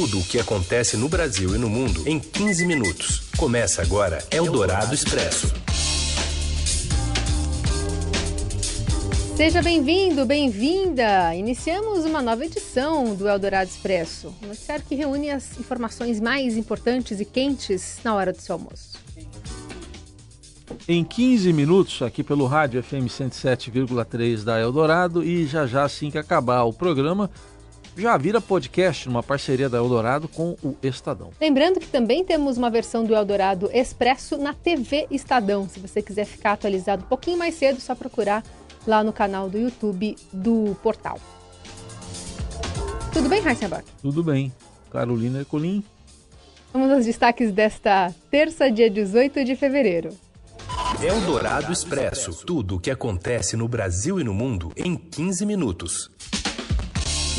Tudo o que acontece no Brasil e no mundo em 15 minutos. Começa agora Eldorado Expresso. Seja bem-vindo, bem-vinda! Iniciamos uma nova edição do Eldorado Expresso, um noticiário que reúne as informações mais importantes e quentes na hora do seu almoço. Em 15 minutos, aqui pelo rádio FM 107,3 da Eldorado, e já já assim que acabar o programa, já vira podcast numa parceria da Eldorado com o Estadão. Lembrando que também temos uma versão do Eldorado Expresso na TV Estadão. Se você quiser ficar atualizado um pouquinho mais cedo, só procurar lá no canal do YouTube do portal. Tudo bem, Heisenberg? Tudo bem. Carolina Ercolim. Vamos aos destaques desta terça, dia 18 de fevereiro. Eldorado Expresso. Tudo o que acontece no Brasil e no mundo em 15 minutos.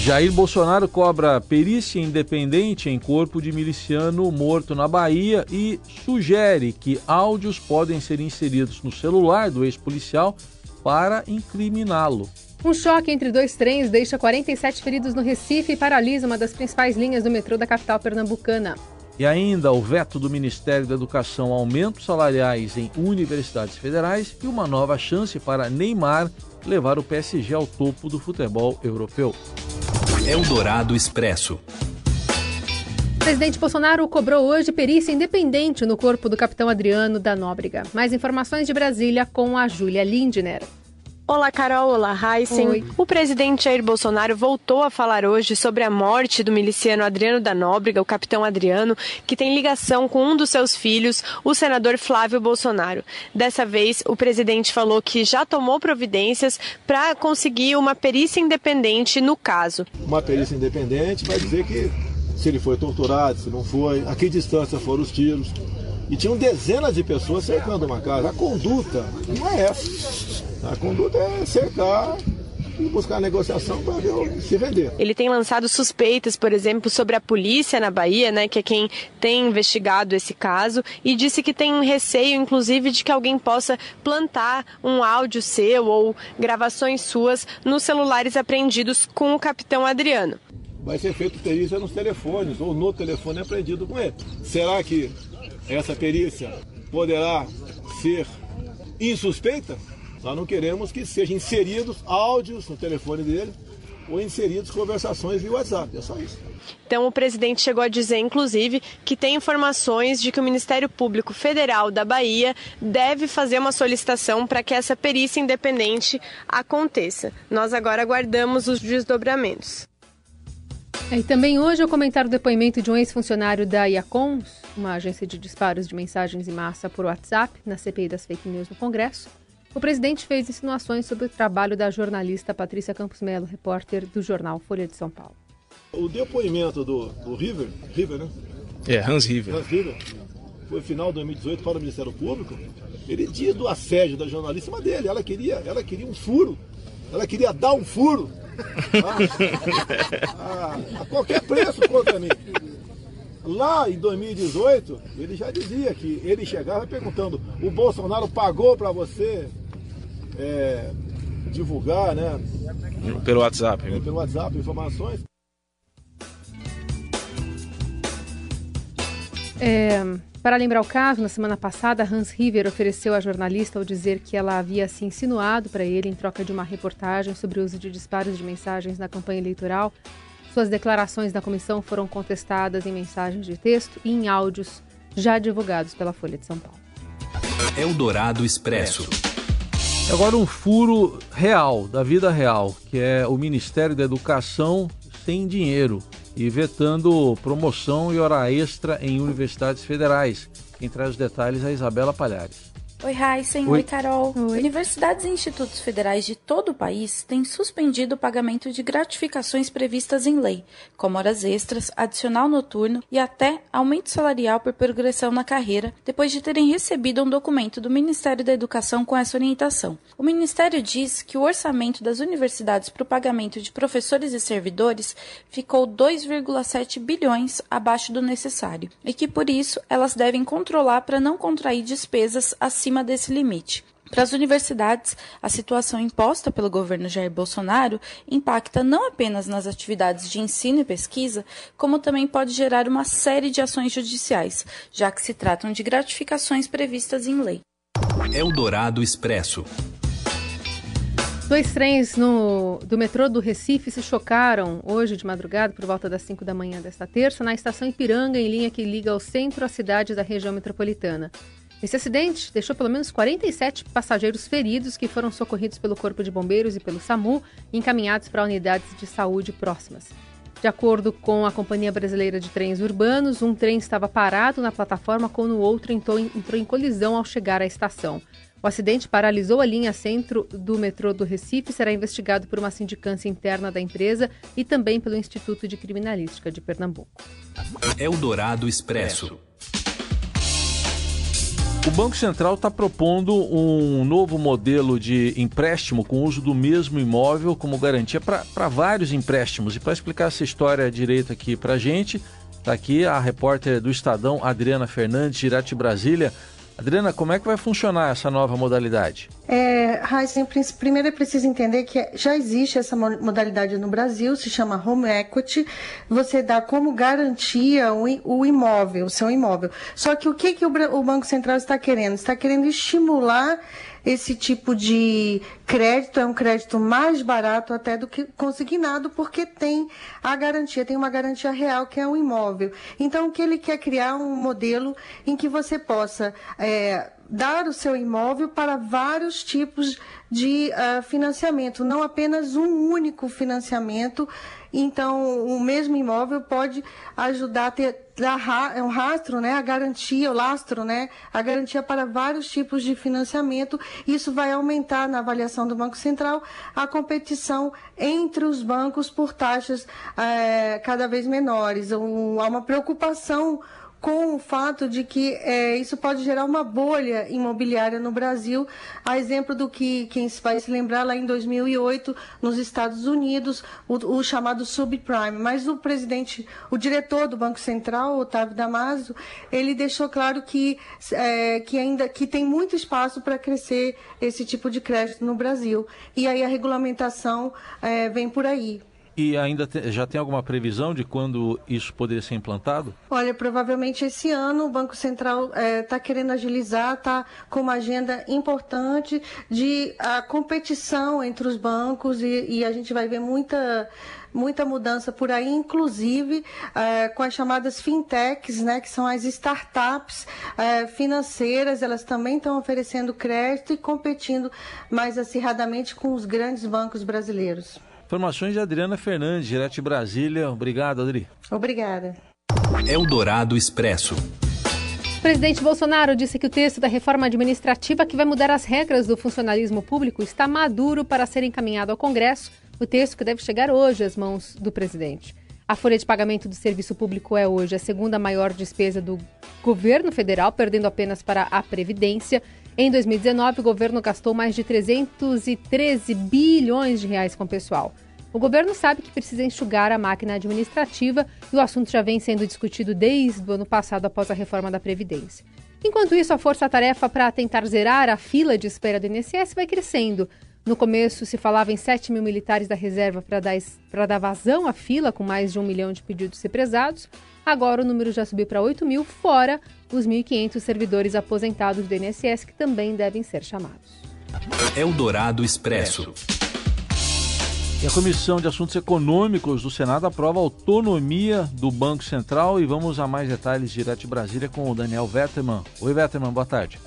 Jair Bolsonaro cobra perícia independente em corpo de miliciano morto na Bahia e sugere que áudios podem ser inseridos no celular do ex-policial para incriminá-lo. Um choque entre dois trens deixa 47 feridos no Recife e paralisa uma das principais linhas do metrô da capital pernambucana. E ainda o veto do Ministério da Educação aumentos salariais em universidades federais e uma nova chance para Neymar levar o PSG ao topo do futebol europeu. Eldorado Expresso. Presidente Bolsonaro cobrou hoje perícia independente no corpo do capitão Adriano da Nóbrega. Mais informações de Brasília com a Júlia Lindner. Olá, Carol. Olá, Heisen. O presidente Jair Bolsonaro voltou a falar hoje sobre a morte do miliciano Adriano da Nóbrega, o capitão Adriano, que tem ligação com um dos seus filhos, o senador Flávio Bolsonaro. Dessa vez, o presidente falou que já tomou providências para conseguir uma perícia independente no caso. Uma perícia independente vai dizer que se ele foi torturado, se não foi, a que distância foram os tiros. E tinham dezenas de pessoas cercando uma casa. A conduta não é essa. A conduta é cercar e buscar negociação para se vender. Ele tem lançado suspeitas, por exemplo, sobre a polícia na Bahia, né, que é quem tem investigado esse caso, e disse que tem um receio, inclusive, de que alguém possa plantar um áudio seu ou gravações suas nos celulares apreendidos com o capitão Adriano. Vai ser feito perícia nos telefones ou no telefone apreendido com ele. Será que essa perícia poderá ser insuspeita? Nós não queremos que sejam inseridos áudios no telefone dele ou inseridos conversações via WhatsApp. É só isso. Então, o presidente chegou a dizer, inclusive, que tem informações de que o Ministério Público Federal da Bahia deve fazer uma solicitação para que essa perícia independente aconteça. Nós agora aguardamos os desdobramentos. É, e também hoje eu comentar o depoimento de um ex-funcionário da IACOM, uma agência de disparos de mensagens em massa por WhatsApp, na CPI das fake news no Congresso. O presidente fez insinuações sobre o trabalho da jornalista Patrícia Campos Melo, repórter do jornal Folha de São Paulo. O depoimento do, do River, River, né? É, Hans River. Hans River, foi final de 2018 para o Ministério Público. Ele diz do assédio da jornalista mas dele. Ela queria, ela queria um furo. Ela queria dar um furo. a, a, a qualquer preço contra mim. Lá em 2018, ele já dizia que ele chegava perguntando: o Bolsonaro pagou para você é, divulgar, né? Pelo WhatsApp. É, pelo WhatsApp, informações. É, para lembrar o caso, na semana passada, Hans River ofereceu à jornalista ao dizer que ela havia se insinuado para ele em troca de uma reportagem sobre o uso de disparos de mensagens na campanha eleitoral suas declarações na comissão foram contestadas em mensagens de texto e em áudios já divulgados pela Folha de São Paulo. Eldorado Expresso. Agora um furo real, da vida real, que é o Ministério da Educação sem dinheiro e vetando promoção e hora extra em universidades federais. Quem traz os detalhes é a Isabela Palhares. Oi, Heisen. Oi, Oi Carol. Oi. Universidades e institutos federais de todo o país têm suspendido o pagamento de gratificações previstas em lei, como horas extras, adicional noturno e até aumento salarial por progressão na carreira, depois de terem recebido um documento do Ministério da Educação com essa orientação. O Ministério diz que o orçamento das universidades para o pagamento de professores e servidores ficou 2,7 bilhões abaixo do necessário e que, por isso, elas devem controlar para não contrair despesas acima acima desse limite. Para as universidades, a situação imposta pelo governo Jair Bolsonaro impacta não apenas nas atividades de ensino e pesquisa, como também pode gerar uma série de ações judiciais, já que se tratam de gratificações previstas em lei. Eldorado Expresso. Dois trens no, do metrô do Recife se chocaram hoje de madrugada, por volta das 5 da manhã desta terça, na estação Ipiranga, em linha que liga ao centro às cidades da região metropolitana. Esse acidente deixou pelo menos 47 passageiros feridos que foram socorridos pelo Corpo de Bombeiros e pelo SAMU e encaminhados para unidades de saúde próximas. De acordo com a Companhia Brasileira de Trens Urbanos, um trem estava parado na plataforma quando o outro entrou, em colisão ao chegar à estação. O acidente paralisou a linha centro do metrô do Recife e será investigado por uma sindicância interna da empresa e também pelo Instituto de Criminalística de Pernambuco. Eldorado Expresso. O Banco Central está propondo um novo modelo de empréstimo com uso do mesmo imóvel como garantia para vários empréstimos. E para explicar essa história direito aqui para a gente, está aqui a repórter do Estadão, Adriana Fernandes, direto de Brasília. Adriana, como é que vai funcionar essa nova modalidade? É, Heisen, primeiro é preciso entender que já existe essa modalidade no Brasil, se chama Home Equity. Você dá como garantia o imóvel, o seu imóvel. Só que o que, que o Banco Central está querendo? Está querendo estimular esse tipo de crédito é um crédito mais barato até do que consignado, porque tem a garantia, tem uma garantia real que é um imóvel. Então, o que ele quer criar um modelo em que você possa é, dar o seu imóvel para vários tipos de uh, financiamento, não apenas um único financiamento. Então, o mesmo imóvel pode ajudar a ter é um rastro, né, a garantia, o lastro, né, a garantia para vários tipos de financiamento. Isso vai aumentar na avaliação do Banco Central a competição entre os bancos por taxas é, cada vez menores. Um, há uma preocupação com o fato de que é, isso pode gerar uma bolha imobiliária no Brasil, a exemplo do que quem vai se lembrar lá em 2008 nos Estados Unidos, o, o, chamado subprime. Mas o presidente, o diretor do Banco Central, Otávio Damaso, ele deixou claro que, é, que ainda que tem muito espaço para crescer esse tipo de crédito no Brasil. E aí a regulamentação é, vem por aí. E ainda te, já tem alguma previsão de quando isso poderia ser implantado? Olha, provavelmente esse ano o Banco Central está é, tá querendo agilizar, está com uma agenda importante de a competição entre os bancos e, e a gente vai ver muita muita mudança por aí, inclusive é, com as chamadas fintechs, né, que são as startups é, financeiras, elas também estão oferecendo crédito e competindo mais acirradamente com os grandes bancos brasileiros. Informações de Adriana Fernandes, direto de Brasília. Obrigado, Adri. Obrigada. Eldorado Expresso. O presidente Bolsonaro disse que o texto da reforma administrativa que vai mudar as regras do funcionalismo público está maduro para ser encaminhado ao Congresso. O texto que deve chegar hoje às mãos do presidente. A folha de pagamento do serviço público é hoje a segunda maior despesa do governo federal, perdendo apenas para a Previdência. Em 2019, o governo gastou mais de 313 bilhões de reais com o pessoal. O governo sabe que precisa enxugar a máquina administrativa e o assunto já vem sendo discutido desde o ano passado após a reforma da Previdência. Enquanto isso, a força-tarefa para tentar zerar a fila de espera do INSS vai crescendo. No começo, se falava em 7 mil militares da reserva para dar, dar vazão à fila, com mais de um milhão de pedidos represados. Agora o número já subiu para 8 mil, fora os 1.500 servidores aposentados do INSS que também devem ser chamados. Eldorado Expresso. E a Comissão de Assuntos Econômicos do Senado aprova a autonomia do Banco Central e vamos a mais detalhes direto de Brasília com o Daniel Vetterman. Oi, Vetterman, boa tarde.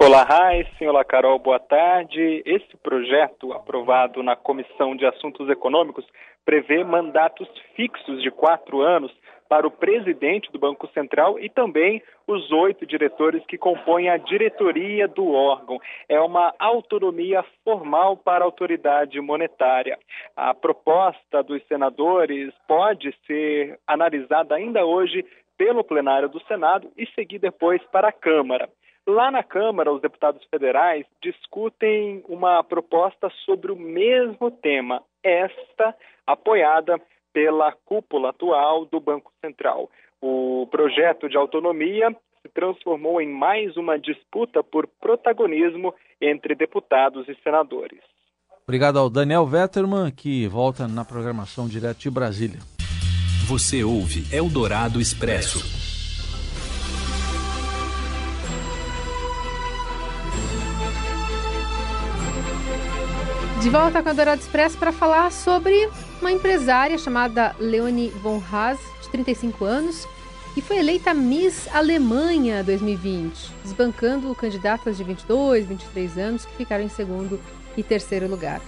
Olá, Raíssa. Olá, Carol. Boa tarde. Esse projeto, aprovado na Comissão de Assuntos Econômicos, prevê mandatos fixos de quatro anos para o presidente do Banco Central e também os oito diretores que compõem a diretoria do órgão. É uma autonomia formal para a autoridade monetária. A proposta dos senadores pode ser analisada ainda hoje pelo plenário do Senado e seguir depois para a Câmara. Lá na Câmara, os deputados federais discutem uma proposta sobre o mesmo tema, esta apoiada pela cúpula atual do Banco Central. O projeto de autonomia se transformou em mais uma disputa por protagonismo entre deputados e senadores. Obrigado ao Daniel Vetterman, que volta na programação direto de Brasília. Você ouve Eldorado Expresso. De volta com a Eldorado Expresso para falar sobre uma empresária chamada Leonie von Haas, de 35 anos, que foi eleita Miss Alemanha 2020, desbancando candidatas de 22, 23 anos que ficaram em segundo e terceiro lugar.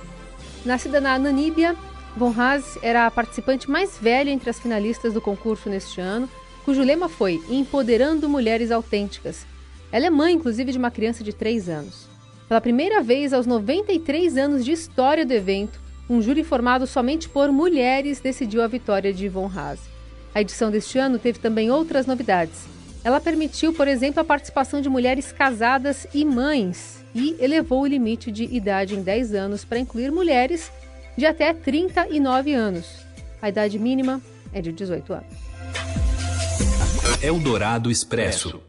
Nascida na Namíbia, Von Haas era a participante mais velha entre as finalistas do concurso neste ano, cujo lema foi Empoderando Mulheres Autênticas. Ela é mãe, inclusive, de uma criança de 3 anos. Pela primeira vez aos 93 anos de história do evento, um júri formado somente por mulheres decidiu a vitória de Von Haas. A edição deste ano teve também outras novidades. Ela permitiu, por exemplo, a participação de mulheres casadas e mães, e elevou o limite de idade em 10 anos para incluir mulheres de até 39 anos. A idade mínima é de 18 anos. Eldorado Expresso.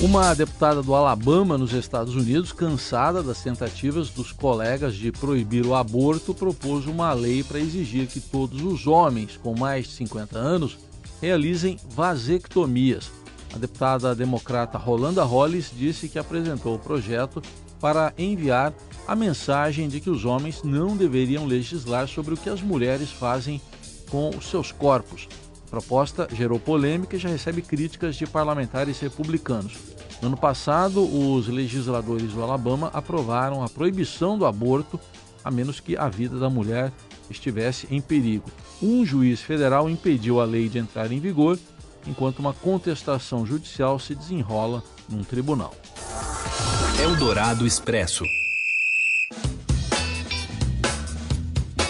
Uma deputada do Alabama, nos Estados Unidos, cansada das tentativas dos colegas de proibir o aborto, propôs uma lei para exigir que todos os homens com mais de 50 anos realizem vasectomias. A deputada democrata Rolanda Hollis disse que apresentou o projeto para enviar a mensagem de que os homens não deveriam legislar sobre o que as mulheres fazem com os seus corpos. Proposta gerou polêmica e já recebe críticas de parlamentares republicanos. No ano passado, os legisladores do Alabama aprovaram a proibição do aborto, a menos que a vida da mulher estivesse em perigo. Um juiz federal impediu a lei de entrar em vigor enquanto uma contestação judicial se desenrola num tribunal. Eldorado Expresso.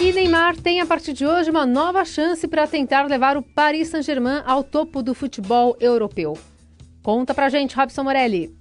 E Neymar tem a partir de hoje uma nova chance para tentar levar o Paris Saint-Germain ao topo do futebol europeu. Conta pra gente, Robson Morelli.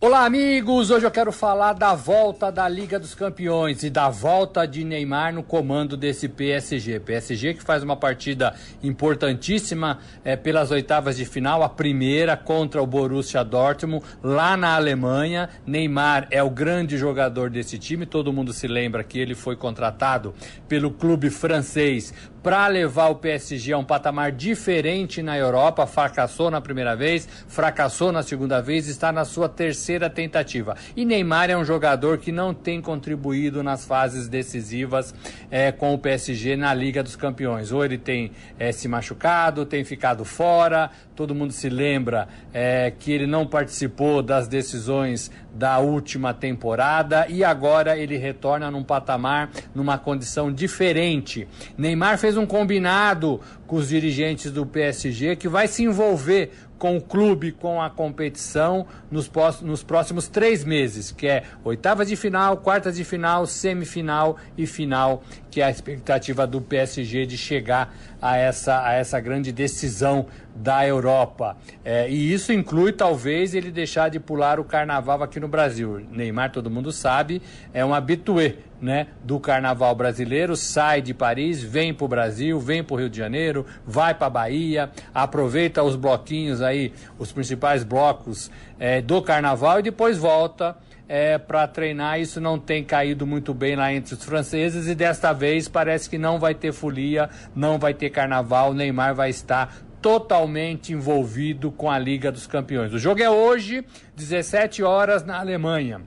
Olá, amigos! Hoje eu quero falar da volta da Liga dos Campeões e da volta de Neymar no comando desse PSG. PSG que faz uma partida importantíssima é, pelas oitavas de final, a primeira contra o Borussia Dortmund, lá na Alemanha. Neymar é o grande jogador desse time, todo mundo se lembra que ele foi contratado pelo clube francês para levar o PSG a um patamar diferente na Europa. Fracassou na primeira vez, fracassou na segunda vez, está na sua terceira tentativa. E Neymar é um jogador que não tem contribuído nas fases decisivas é, com o PSG na Liga dos Campeões. Ou ele tem é, se machucado, tem ficado fora. Todo mundo se lembra é, que ele não participou das decisões da última temporada e agora ele retorna num patamar, numa condição diferente. Neymar fez um combinado com os dirigentes do PSG que vai se envolver com o clube, com a competição nos, nos próximos três meses, que é oitavas de final, quartas de final, semifinal e final, que é a expectativa do PSG de chegar a essa, a essa grande decisão da Europa. É, e isso inclui, talvez, ele deixar de pular o carnaval aqui no Brasil. Neymar, todo mundo sabe, é um habitué né, do carnaval brasileiro, sai de Paris, vem para o Brasil, vem para o Rio de Janeiro, vai para a Bahia, aproveita os bloquinhos aí, os principais blocos é, do carnaval e depois volta é, para treinar. Isso não tem caído muito bem lá entre os franceses e desta vez parece que não vai ter folia, não vai ter carnaval. Neymar vai estar totalmente envolvido com a Liga dos Campeões. O jogo é hoje, 17 horas na Alemanha.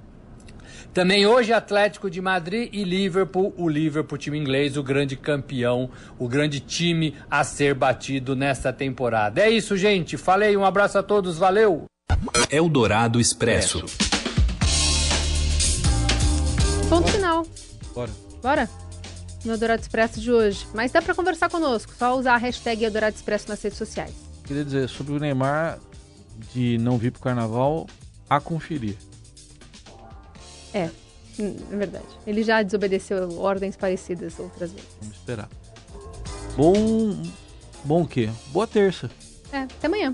Também hoje Atlético de Madrid e Liverpool, o Liverpool time inglês, o grande campeão, o grande time a ser batido nesta temporada. É isso, gente. Falei, um abraço a todos, valeu. Eldorado Expresso. Ponto final. Bora. Bora? No Eldorado Expresso de hoje. Mas dá para conversar conosco, só usar a hashtag Eldorado Expresso nas redes sociais. Queria dizer, sobre o Neymar de não vir pro carnaval, a conferir. É, é verdade. Ele já desobedeceu ordens parecidas outras vezes. Vamos esperar. Bom. Bom o quê? Boa terça. É, até amanhã.